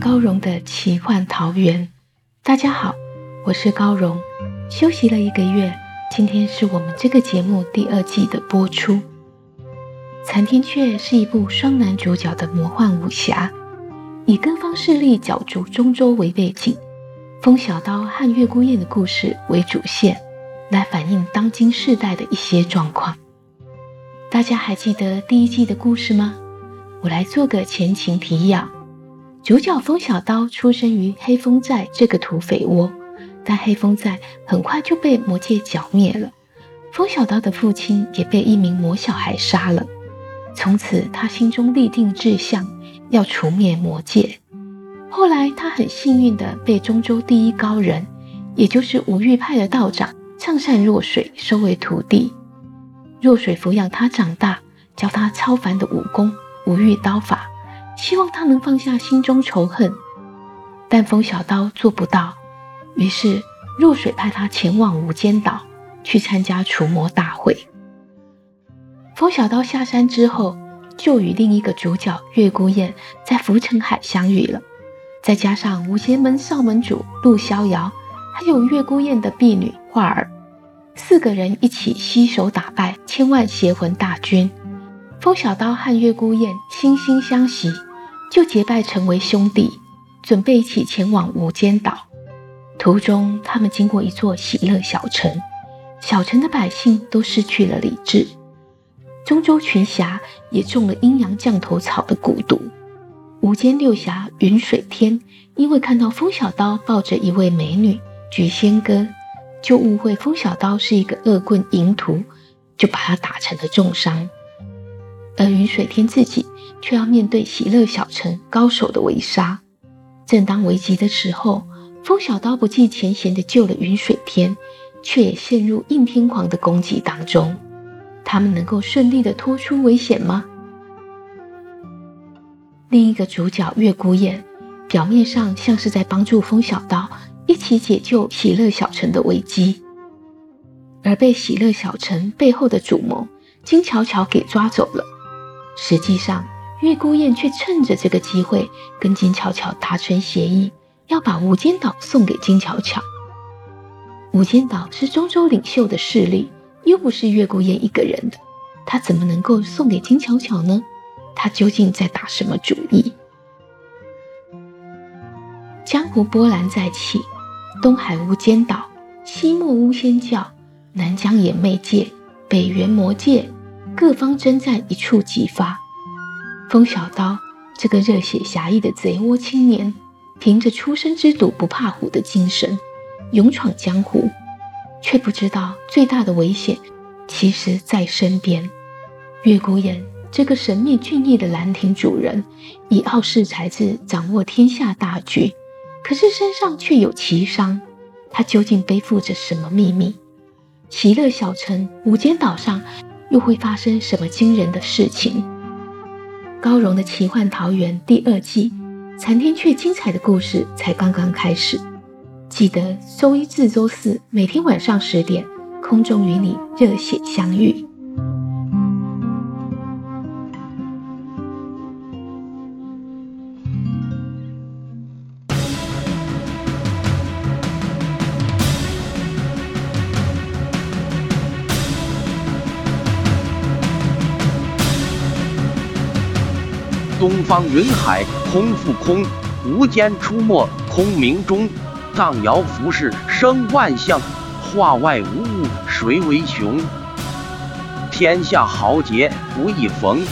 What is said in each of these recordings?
高荣的奇幻桃源。大家好，我是高荣。休息了一个月，今天是我们这个节目第二季的播出。《残天阙》是一部双男主角的魔幻武侠，以各方势力角逐中州为背景，风小刀和月孤雁的故事为主线，来反映当今世代的一些状况。大家还记得第一季的故事吗？我来做个前情提要。主角风小刀出生于黑风寨这个土匪窝，但黑风寨很快就被魔界剿灭了。风小刀的父亲也被一名魔小孩杀了。从此，他心中立定志向，要除灭魔界。后来，他很幸运地被中州第一高人，也就是五岳派的道长上善若水收为徒弟。若水抚养他长大，教他超凡的武功五岳刀法。希望他能放下心中仇恨，但风小刀做不到。于是若水派他前往无间岛去参加除魔大会。风小刀下山之后，就与另一个主角月孤雁在浮尘海相遇了。再加上五邪门少门主陆逍遥，还有月孤雁的婢女画儿，四个人一起携手打败千万邪魂大军。风小刀和月孤雁惺惺相惜。就结拜成为兄弟，准备一起前往无间岛。途中，他们经过一座喜乐小城，小城的百姓都失去了理智。中州群侠也中了阴阳降头草的蛊毒。无间六侠云水天因为看到风小刀抱着一位美女菊仙哥，就误会风小刀是一个恶棍淫徒，就把他打成了重伤。而云水天自己。却要面对喜乐小城高手的围杀。正当危急的时候，风小刀不计前嫌的救了云水天，却也陷入应天狂的攻击当中。他们能够顺利的脱出危险吗？另一个主角月孤雁，表面上像是在帮助风小刀一起解救喜乐小城的危机，而被喜乐小城背后的主谋金巧巧给抓走了。实际上。月孤雁却趁着这个机会跟金巧巧达成协议，要把无间岛送给金巧巧。无间岛是中州领袖的势力，又不是月孤雁一个人的，他怎么能够送给金巧巧呢？他究竟在打什么主意？江湖波澜再起，东海无间岛，西漠巫仙教，南疆眼魅界，北元魔界，各方征战一触即发。风小刀这个热血侠义的贼窝青年，凭着出生之犊不怕虎的精神，勇闯江湖，却不知道最大的危险其实在身边。月孤雁这个神秘俊逸的兰亭主人，以傲世才智掌握天下大局，可是身上却有奇伤。他究竟背负着什么秘密？喜乐小城无间岛上又会发生什么惊人的事情？高荣的奇幻桃源第二季《残天阙》精彩的故事才刚刚开始，记得周一至周四每天晚上十点，空中与你热血相遇。东方云海空复空，无间出没空明中。藏瑶浮世生万象，化外无物谁为雄？天下豪杰不易逢，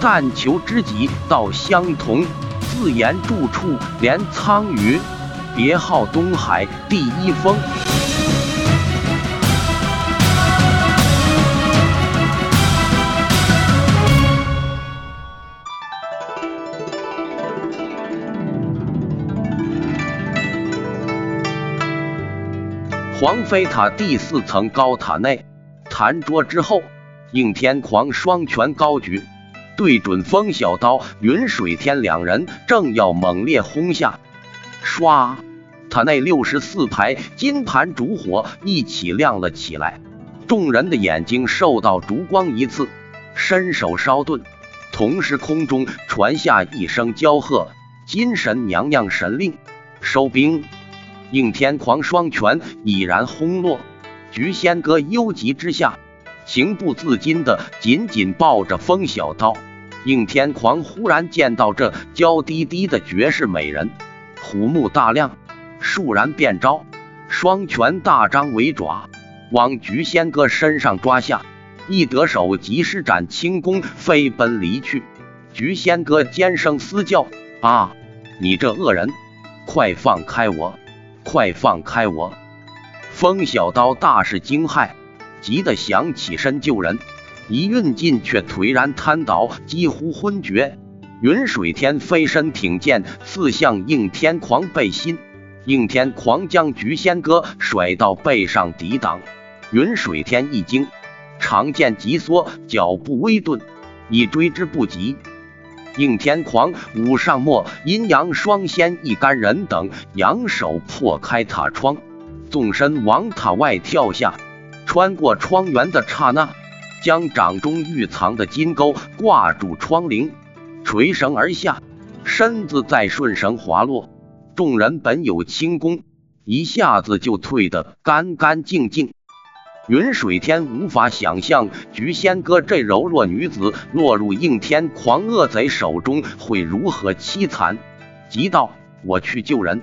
但求知己道相同。自言住处连苍云，别号东海第一峰。黄飞塔第四层高塔内，弹桌之后，应天狂双拳高举，对准风小刀、云水天两人，正要猛烈轰下。唰，塔内六十四排金盘烛火一起亮了起来，众人的眼睛受到烛光一刺，伸手稍顿，同时空中传下一声娇喝：“金神娘娘神令，收兵！”应天狂双拳已然轰落，菊仙哥忧急之下，情不自禁的紧紧抱着风小刀。应天狂忽然见到这娇滴滴的绝世美人，虎目大亮，倏然变招，双拳大张为爪，往菊仙哥身上抓下，一得手即施展轻功飞奔离去。菊仙哥尖声嘶叫：“啊，你这恶人，快放开我！”快放开我！风小刀大是惊骇，急得想起身救人，一运劲却颓然瘫倒，几乎昏厥。云水天飞身挺剑，刺向应天狂背心。应天狂将菊仙哥甩到背上抵挡。云水天一惊，长剑急缩，脚步微顿，已追之不及。应天狂、武上墨、阴阳双仙一干人等扬手破开塔窗，纵身往塔外跳下。穿过窗缘的刹那，将掌中玉藏的金钩挂住窗棂，垂绳而下，身子再顺绳滑落。众人本有轻功，一下子就退得干干净净。云水天无法想象菊仙哥这柔弱女子落入应天狂恶贼手中会如何凄惨，急道：“我去救人。”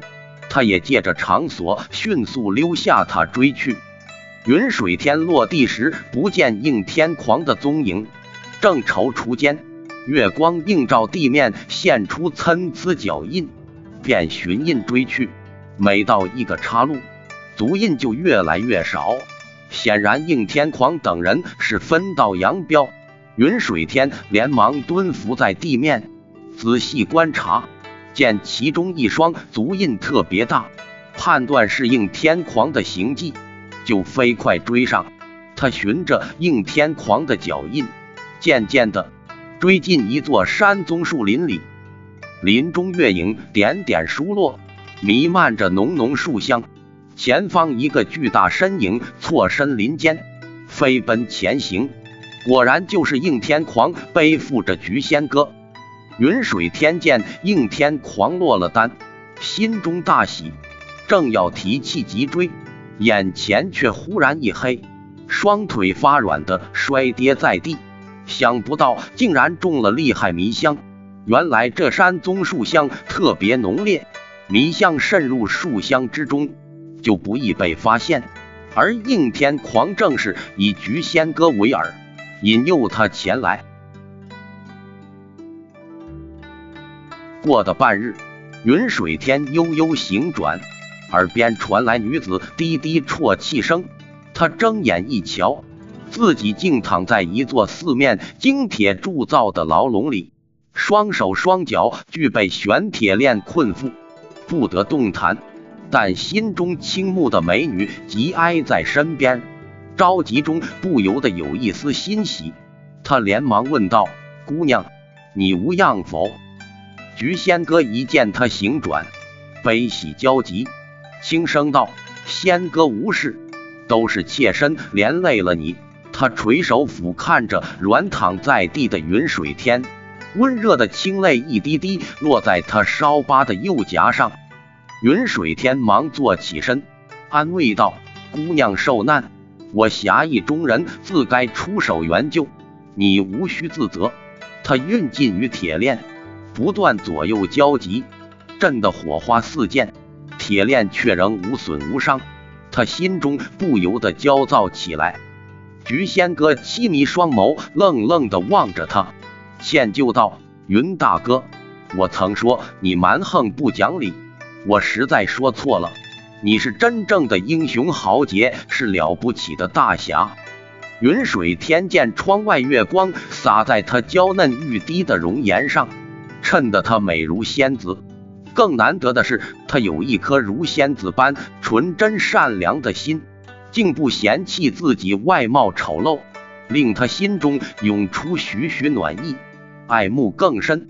他也借着场所迅速溜下塔追去。云水天落地时不见应天狂的踪影，正踌躇间，月光映照地面，现出参差脚印，便寻印追去。每到一个岔路，足印就越来越少。显然，应天狂等人是分道扬镳。云水天连忙蹲伏在地面，仔细观察，见其中一双足印特别大，判断是应天狂的行迹，就飞快追上。他循着应天狂的脚印，渐渐的追进一座山棕树林里。林中月影点点疏落，弥漫着浓浓树香。前方一个巨大身影错身林间，飞奔前行，果然就是应天狂背负着菊仙哥。云水天见应天狂落了单，心中大喜，正要提气急追，眼前却忽然一黑，双腿发软的摔跌在地。想不到竟然中了厉害迷香，原来这山棕树香特别浓烈，迷香渗入树香之中。就不易被发现，而应天狂正是以菊仙哥为饵，引诱他前来。过了半日，云水天悠悠行转，耳边传来女子低低啜泣声。他睁眼一瞧，自己竟躺在一座四面精铁铸造的牢笼里，双手双脚俱被玄铁链困缚，不得动弹。但心中倾慕的美女急挨在身边，着急中不由得有一丝欣喜。他连忙问道：“姑娘，你无恙否？”菊仙哥一见他行转，悲喜交集，轻声道：“仙哥无事，都是妾身连累了你。”他垂手抚看着软躺在地的云水天，温热的清泪一滴滴落在他烧疤的右颊上。云水天忙坐起身，安慰道：“姑娘受难，我侠义中人，自该出手援救，你无需自责。”他运劲于铁链，不断左右交集，震得火花四溅，铁链却仍无损无伤。他心中不由得焦躁起来。菊仙哥凄迷双眸愣愣地望着他，歉疚道：“云大哥，我曾说你蛮横不讲理。”我实在说错了。你是真正的英雄豪杰，是了不起的大侠。云水天见窗外月光洒在她娇嫩欲滴的容颜上，衬得她美如仙子。更难得的是，她有一颗如仙子般纯真善良的心，竟不嫌弃自己外貌丑陋，令他心中涌出徐徐暖意，爱慕更深。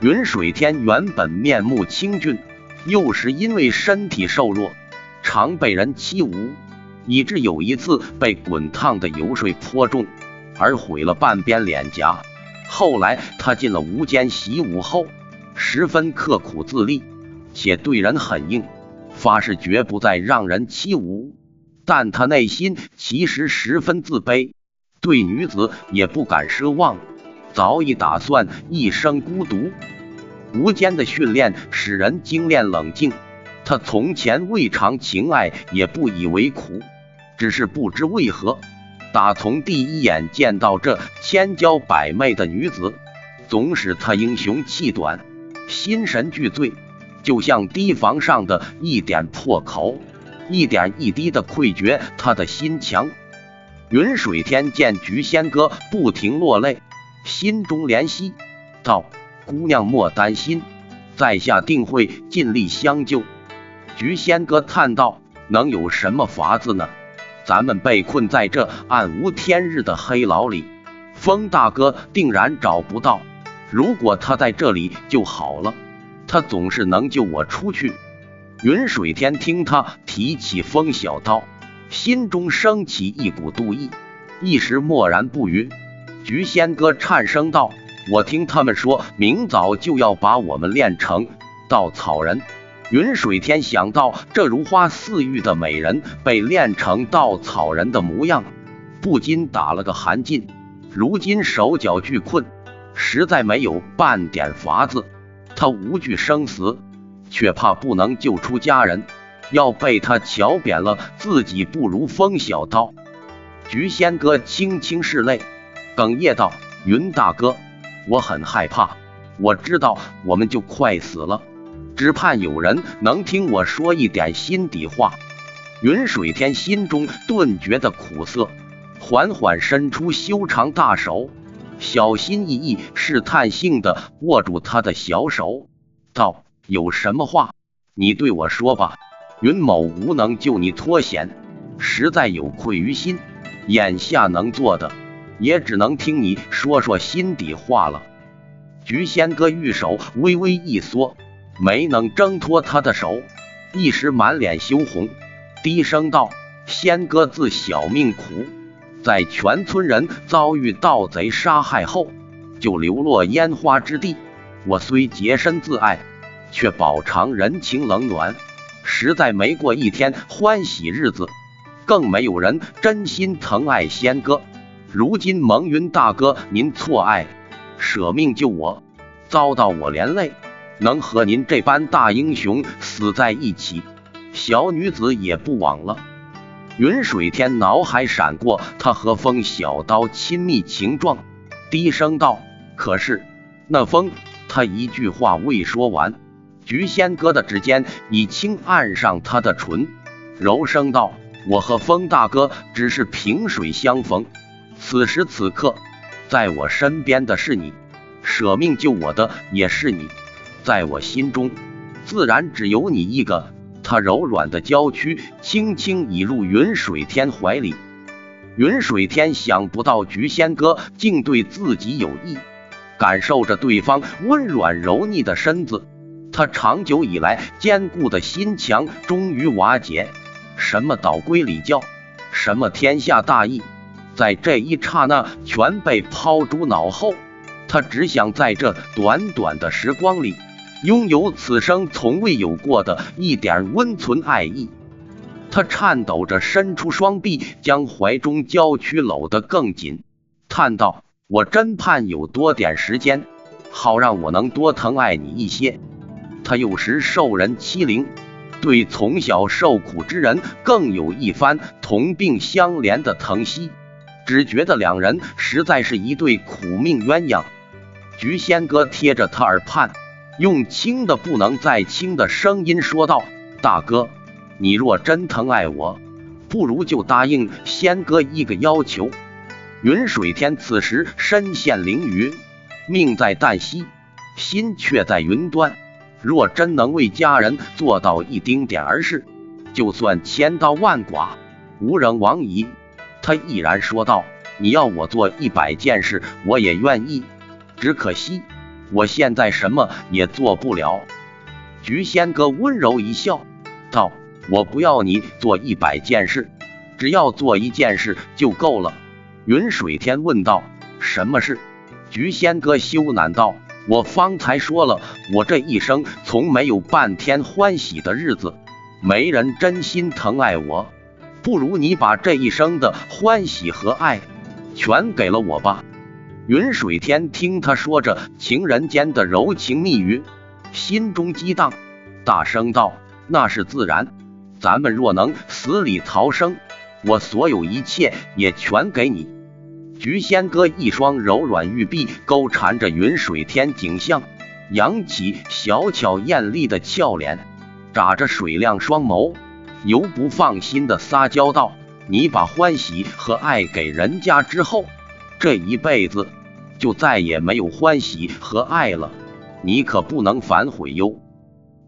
云水天原本面目清俊。又是因为身体瘦弱，常被人欺侮，以致有一次被滚烫的油水泼中，而毁了半边脸颊。后来他进了无间习武后，十分刻苦自立，且对人很硬，发誓绝不再让人欺侮。但他内心其实十分自卑，对女子也不敢奢望，早已打算一生孤独。无间的训练使人精炼冷静，他从前未尝情爱，也不以为苦，只是不知为何，打从第一眼见到这千娇百媚的女子，总使他英雄气短，心神俱醉，就像堤防上的一点破口，一点一滴的溃决他的心墙。云水天见菊仙哥不停落泪，心中怜惜，道。姑娘莫担心，在下定会尽力相救。菊仙哥叹道：“能有什么法子呢？咱们被困在这暗无天日的黑牢里，风大哥定然找不到。如果他在这里就好了，他总是能救我出去。”云水天听他提起风小刀，心中升起一股妒意，一时默然不语。菊仙哥颤声道。我听他们说，明早就要把我们练成稻草人。云水天想到这如花似玉的美人被练成稻草人的模样，不禁打了个寒噤。如今手脚俱困，实在没有半点法子。他无惧生死，却怕不能救出家人，要被他瞧扁了，自己不如风小刀。菊仙哥轻轻拭泪，哽咽道：“云大哥。”我很害怕，我知道我们就快死了，只盼有人能听我说一点心底话。云水天心中顿觉的苦涩，缓缓伸出修长大手，小心翼翼、试探性的握住他的小手，道：“有什么话，你对我说吧。云某无能救你脱险，实在有愧于心，眼下能做的。”也只能听你说说心底话了。菊仙哥玉手微微一缩，没能挣脱他的手，一时满脸羞红，低声道：“仙哥自小命苦，在全村人遭遇盗贼杀害后，就流落烟花之地。我虽洁身自爱，却饱尝人情冷暖，实在没过一天欢喜日子，更没有人真心疼爱仙哥。”如今蒙云大哥您错爱，舍命救我，遭到我连累，能和您这般大英雄死在一起，小女子也不枉了。云水天脑海闪过他和风小刀亲密情状，低声道：“可是那风……”他一句话未说完，菊仙哥的指尖已轻按上他的唇，柔声道：“我和风大哥只是萍水相逢。”此时此刻，在我身边的是你，舍命救我的也是你，在我心中，自然只有你一个。他柔软的娇躯轻轻倚入云水天怀里，云水天想不到菊仙哥竟对自己有意，感受着对方温软柔腻的身子，他长久以来坚固的心墙终于瓦解。什么岛归礼教，什么天下大义。在这一刹那，全被抛诸脑后。他只想在这短短的时光里，拥有此生从未有过的一点温存爱意。他颤抖着伸出双臂，将怀中娇躯搂得更紧，叹道：“我真盼有多点时间，好让我能多疼爱你一些。”他有时受人欺凌，对从小受苦之人更有一番同病相怜的疼惜。只觉得两人实在是一对苦命鸳鸯。菊仙哥贴着他耳畔，用轻的不能再轻的声音说道：“大哥，你若真疼爱我，不如就答应仙哥一个要求。”云水天此时身陷囹圄，命在旦夕，心却在云端。若真能为家人做到一丁点儿事，就算千刀万剐，无人亡矣。他毅然说道：“你要我做一百件事，我也愿意。只可惜我现在什么也做不了。”菊仙哥温柔一笑，道：“我不要你做一百件事，只要做一件事就够了。”云水天问道：“什么事？”菊仙哥羞赧道：“我方才说了，我这一生从没有半天欢喜的日子，没人真心疼爱我，不如你把这一生的欢喜和爱全给了我吧。”云水天听他说着情人间的柔情蜜语，心中激荡，大声道：“那是自然，咱们若能死里逃生，我所有一切也全给你。”菊仙哥一双柔软玉臂勾缠着云水天颈项，扬起小巧艳丽的俏脸，眨着水亮双眸，犹不放心的撒娇道：“你把欢喜和爱给人家之后，这一辈子就再也没有欢喜和爱了，你可不能反悔哟。”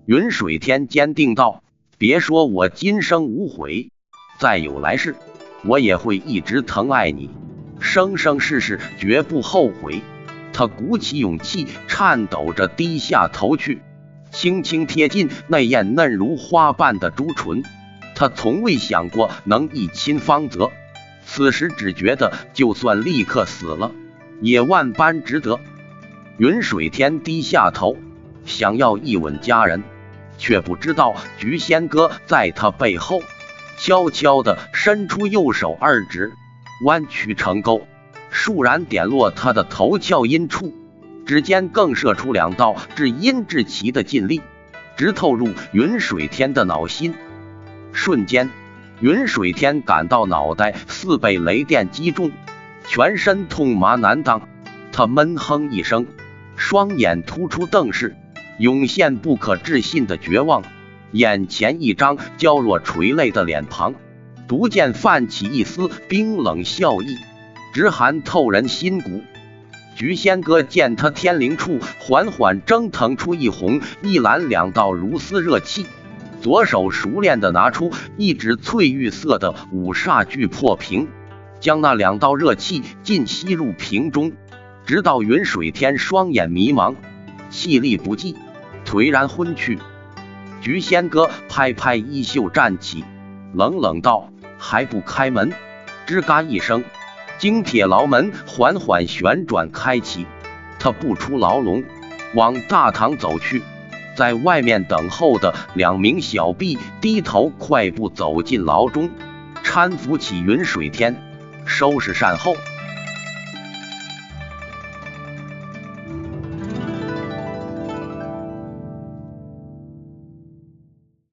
云水天坚定道：“别说我今生无悔，再有来世，我也会一直疼爱你。”生生世世绝不后悔。他鼓起勇气，颤抖着低下头去，轻轻贴近那艳嫩如花瓣的朱唇。他从未想过能一亲芳泽，此时只觉得就算立刻死了，也万般值得。云水天低下头，想要一吻佳人，却不知道菊仙哥在他背后悄悄地伸出右手二指。弯曲成钩，倏然点落他的头窍阴处，指尖更射出两道至阴至奇的劲力，直透入云水天的脑心。瞬间，云水天感到脑袋似被雷电击中，全身痛麻难当。他闷哼一声，双眼突出瞪视，涌现不可置信的绝望。眼前一张娇弱垂泪的脸庞。逐渐泛起一丝冰冷笑意，直寒透人心骨。菊仙哥见他天灵处缓缓蒸腾出一红一蓝两道如丝热气，左手熟练的拿出一指翠玉色的五煞聚破瓶，将那两道热气尽吸入瓶中，直到云水天双眼迷茫，气力不济，颓然昏去。菊仙哥拍拍衣袖站起，冷冷道。还不开门！吱嘎一声，金铁牢门缓缓旋转开启。他不出牢笼，往大堂走去。在外面等候的两名小婢低头快步走进牢中，搀扶起云水天，收拾善后。